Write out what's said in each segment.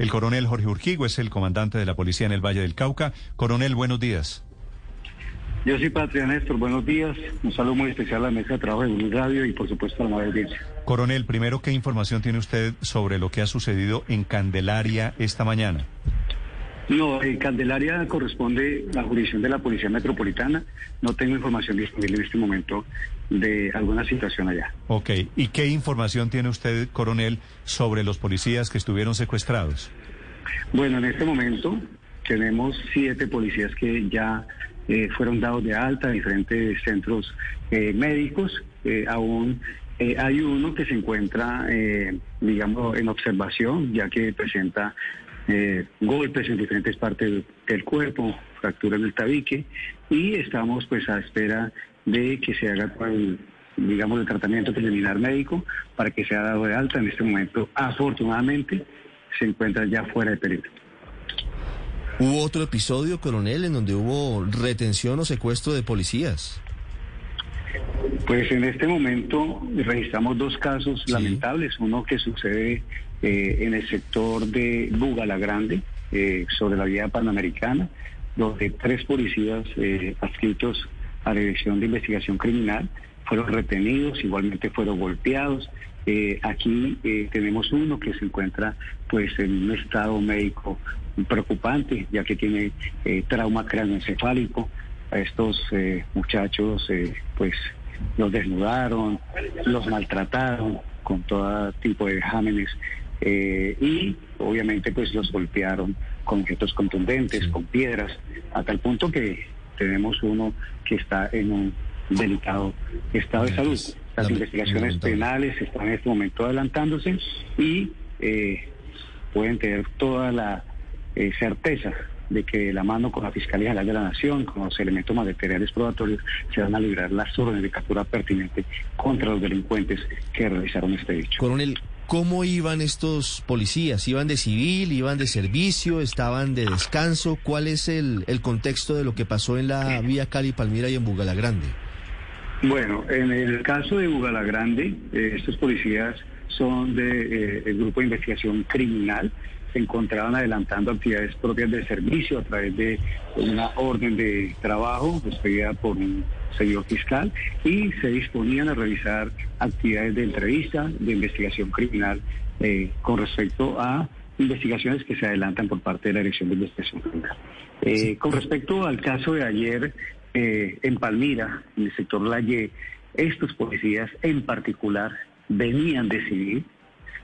El coronel Jorge Urquigo es el comandante de la policía en el Valle del Cauca. Coronel, buenos días. Yo soy Patria Néstor, buenos días. Un saludo muy especial a la mesa de trabajo de Blue Radio y por supuesto a la audiencia. Coronel, primero, ¿qué información tiene usted sobre lo que ha sucedido en Candelaria esta mañana? No, en Candelaria corresponde la jurisdicción de la Policía Metropolitana. No tengo información disponible en este momento de alguna situación allá. Ok, ¿y qué información tiene usted, coronel, sobre los policías que estuvieron secuestrados? Bueno, en este momento tenemos siete policías que ya eh, fueron dados de alta en diferentes centros eh, médicos. Eh, aún hay uno que se encuentra, digamos, en observación, ya que presenta golpes en diferentes partes del cuerpo, fractura en el tabique, y estamos pues a espera de que se haga el, digamos, el tratamiento preliminar médico para que sea dado de alta. En este momento, afortunadamente, se encuentra ya fuera de peligro. ¿Hubo otro episodio, coronel, en donde hubo retención o secuestro de policías? Pues en este momento registramos dos casos lamentables. Uno que sucede eh, en el sector de Bugala Grande, eh, sobre la vía panamericana, donde tres policías eh, adscritos a la Dirección de Investigación Criminal fueron retenidos, igualmente fueron golpeados. aquí tenemos uno que se encuentra pues en un estado médico preocupante, ya que tiene eh, trauma craneoencefálico. A estos eh, muchachos, eh, pues, los desnudaron, los maltrataron con todo tipo de exámenes y, obviamente, pues, los golpearon con objetos contundentes, con piedras, a tal punto que tenemos uno que está en un delicado estado de salud. Las investigaciones penales están en este momento adelantándose y pueden tener toda la eh, certeza de que la mano con la Fiscalía General de la Nación, con los elementos materiales probatorios, se van a librar las órdenes de captura pertinentes contra los delincuentes que realizaron este hecho. Coronel, ¿cómo iban estos policías? ¿Iban de civil, iban de servicio, estaban de descanso? ¿Cuál es el, contexto de lo que pasó en la vía Cali-Palmira y en Bugalagrande? Bueno, en el caso de Bugalagrande, eh, estos policías son del de, eh, grupo de investigación criminal se encontraban adelantando actividades propias de servicio a través de una orden de trabajo expedida por un señor fiscal y se disponían a realizar actividades de entrevista, de investigación criminal eh, con respecto a investigaciones que se adelantan por parte de la Dirección de Investigación Criminal. Eh, con respecto al caso de ayer eh, en Palmira, en el sector Laye, estos policías en particular venían de civil,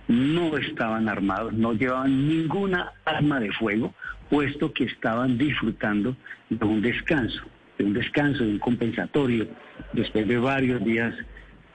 no estaban armados, no llevaban ninguna arma de fuego, puesto que estaban disfrutando de un descanso, de un descanso, de un compensatorio, después de varios días,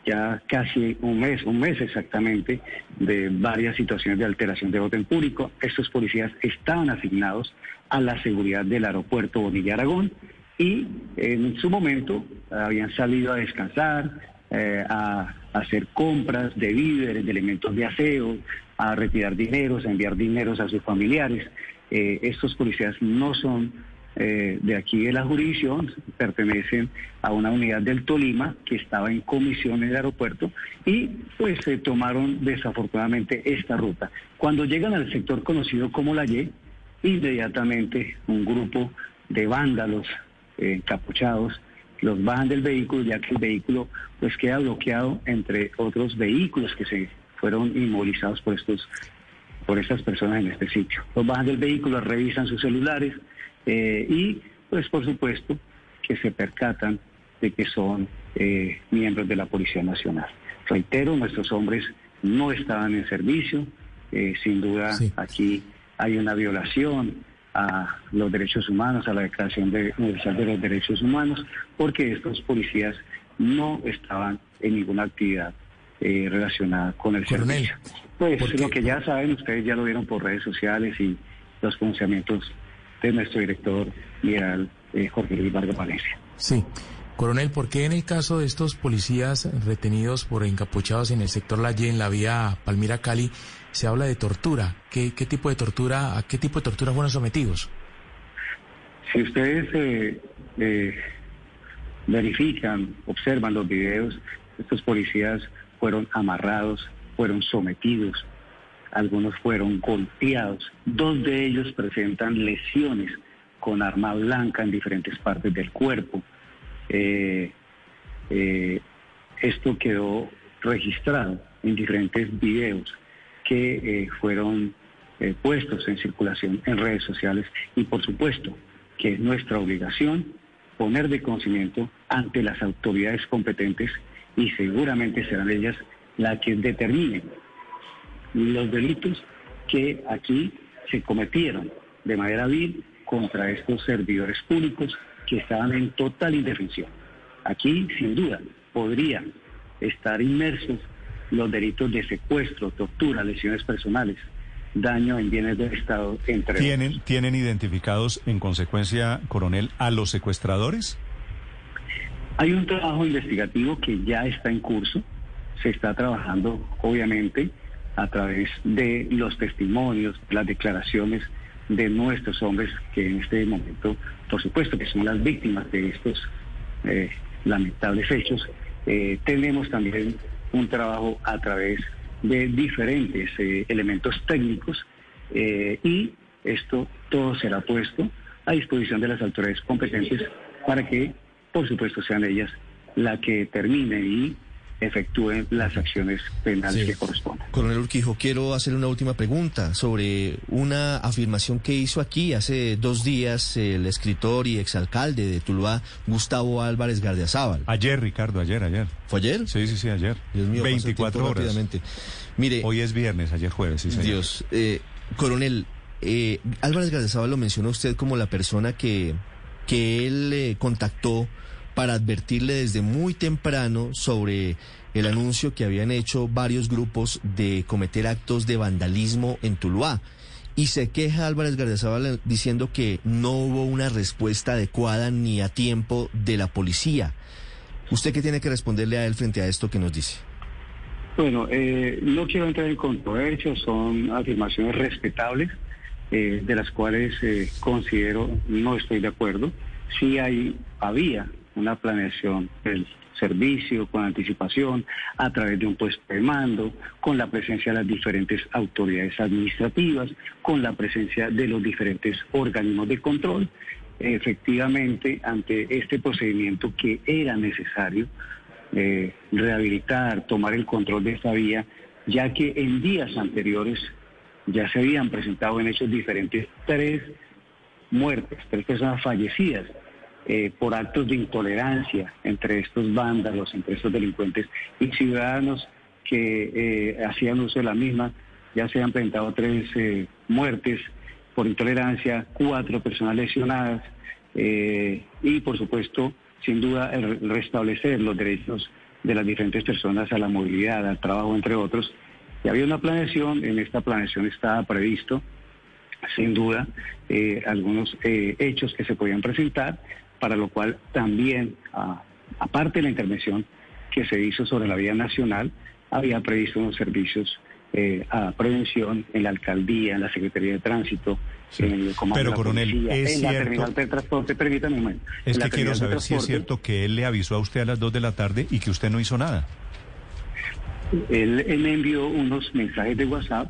ya casi un mes, un mes exactamente, de varias situaciones de alteración de orden público. Estos policías estaban asignados a la seguridad del aeropuerto Bonilla Aragón y en su momento habían salido a descansar, eh, a hacer compras de víveres, de elementos de aseo, a retirar dineros, a enviar dineros a sus familiares. Eh, estos policías no son eh, de aquí de la jurisdicción, pertenecen a una unidad del Tolima que estaba en comisión en el aeropuerto y pues se tomaron desafortunadamente esta ruta. Cuando llegan al sector conocido como la Y, inmediatamente un grupo de vándalos eh, encapuchados los bajan del vehículo ya que el vehículo pues queda bloqueado entre otros vehículos que se fueron inmovilizados por estos por estas personas en este sitio. Los bajan del vehículo, revisan sus celulares eh, y pues por supuesto que se percatan de que son eh, miembros de la Policía Nacional. Reitero, nuestros hombres no estaban en servicio, eh, sin duda aquí hay una violación a los derechos humanos, a la Declaración Universal de los Derechos Humanos, porque estos policías no estaban en ninguna actividad eh, relacionada con el Coronel, servicio. Pues lo que ya saben, ustedes ya lo vieron por redes sociales y los pronunciamientos de nuestro director general eh, Jorge Luis Vargas Valencia. Sí. Coronel, ¿por qué en el caso de estos policías retenidos por encapuchados en el sector La Y, en la vía Palmira-Cali, se habla de tortura? ¿Qué, ¿Qué tipo de tortura, a qué tipo de tortura fueron sometidos? Si ustedes eh, eh, verifican, observan los videos, estos policías fueron amarrados, fueron sometidos, algunos fueron golpeados, dos de ellos presentan lesiones con arma blanca en diferentes partes del cuerpo. Eh, eh, esto quedó registrado en diferentes videos que eh, fueron puestos en circulación en redes sociales y por supuesto que es nuestra obligación poner de conocimiento ante las autoridades competentes y seguramente serán ellas las que determinen los delitos que aquí se cometieron de manera vil contra estos servidores públicos que estaban en total indefensión. Aquí, sin duda, podrían estar inmersos los delitos de secuestro, tortura, lesiones personales, daño en bienes del Estado, entre otros. ¿Tienen, ¿Tienen identificados en consecuencia, coronel, a los secuestradores? Hay un trabajo investigativo que ya está en curso, se está trabajando obviamente a través de los testimonios, las declaraciones de nuestros hombres que en este momento, por supuesto, que son las víctimas de estos eh, lamentables hechos. Eh, tenemos también un trabajo a través de diferentes eh, elementos técnicos y esto todo será puesto a disposición de las autoridades competentes para que, por supuesto, sean ellas las que terminen y efectúen las acciones penales Sí. que correspondan. Coronel Urquijo, quiero hacer una última pregunta sobre una afirmación que hizo aquí hace dos días el escritor y exalcalde de Tuluá, Gustavo Álvarez Gardiazabal. Ayer, Ricardo, ayer, ayer. ¿Fue ayer? Sí, sí, sí, ayer. Dios mío, pasa el 24 tiempo horas. rápidamente. Mire, Hoy es viernes, ayer jueves, sí, señor. Dios, eh, coronel, eh, Álvarez Gardiazabal lo mencionó usted como la persona que, que él eh, contactó para advertirle desde muy temprano sobre el anuncio que habían hecho varios grupos de cometer actos de vandalismo en Tuluá. Y se queja Álvarez Gardiazabal diciendo que no hubo una respuesta adecuada ni a tiempo de la policía. ¿Usted qué tiene que responderle a él frente a esto que nos dice? Bueno, eh, no quiero entrar en controversia, son afirmaciones respetables, eh, de las cuales eh, considero no estoy de acuerdo. Sí hay, había una planeación del servicio con anticipación, a través de un puesto de mando, con la presencia de las diferentes autoridades administrativas, con la presencia de los diferentes organismos de control. Efectivamente, ante este procedimiento que era necesario, eh, rehabilitar, tomar el control de esta vía, ya que en días anteriores ya se habían presentado en hechos diferentes tres muertes, tres personas fallecidas eh, por actos de intolerancia entre estos vándalos, entre estos delincuentes y ciudadanos que eh, hacían uso de la misma. Ya se han presentado tres eh, muertes por intolerancia, cuatro personas lesionadas y, por supuesto, sin duda, el restablecer los derechos de las diferentes personas a la movilidad, al trabajo, entre otros. Y había una planeación, en esta planeación estaba previsto, sin duda, algunos hechos que se podían presentar, para lo cual también, a- aparte de la intervención que se hizo sobre la vía nacional, había previsto unos servicios eh, a prevención en la alcaldía, en la Secretaría de Tránsito, Sí. en el comando Pero, coronel, policía, es en la cierto- terminal de transporte, permítame un momento. Es que quiero saber si es cierto que él le avisó a usted a las 2 de la tarde y que usted no hizo nada. Él, él me envió unos mensajes de WhatsApp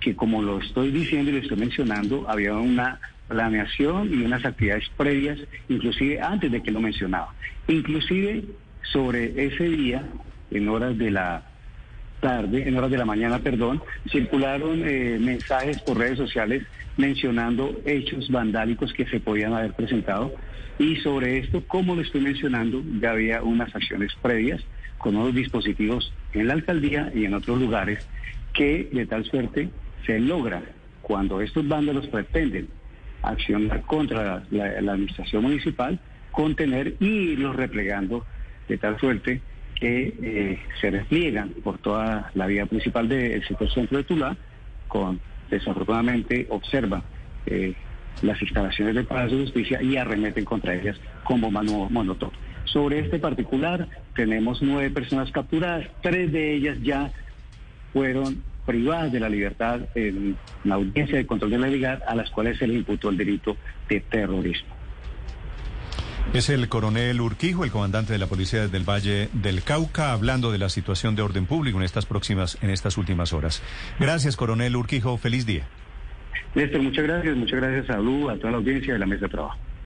que como lo estoy diciendo y lo estoy mencionando, había una planeación y unas actividades previas, inclusive antes de que lo mencionaba. Inclusive sobre ese día, en horas de la tarde, en horas de la mañana, perdón, circularon eh, mensajes por redes sociales mencionando hechos vandálicos que se podían haber presentado. Y sobre esto, como lo estoy mencionando, ya había unas acciones previas con unos dispositivos en la alcaldía y en otros lugares que de tal suerte se logra cuando estos vándalos pretenden accionar contra la, administración municipal, contener y irlos replegando de tal suerte que eh, se despliegan por toda la vía principal del sector centro de Tula, con desafortunadamente observan eh, las instalaciones del Palacio de Justicia y arremeten contra ellas con bomba monotón. Sobre este particular tenemos nueve personas capturadas, tres de ellas ya fueron privadas de la libertad en la audiencia de control de la legalidad a las cuales se les imputó el delito de terrorismo. Es el coronel Urquijo, el comandante de la policía del Valle del Cauca, hablando de la situación de orden público en estas próximas, en estas últimas horas. Gracias, coronel Urquijo. Feliz día. Néstor, muchas gracias. Muchas gracias a Lu, a toda la audiencia de la mesa de trabajo.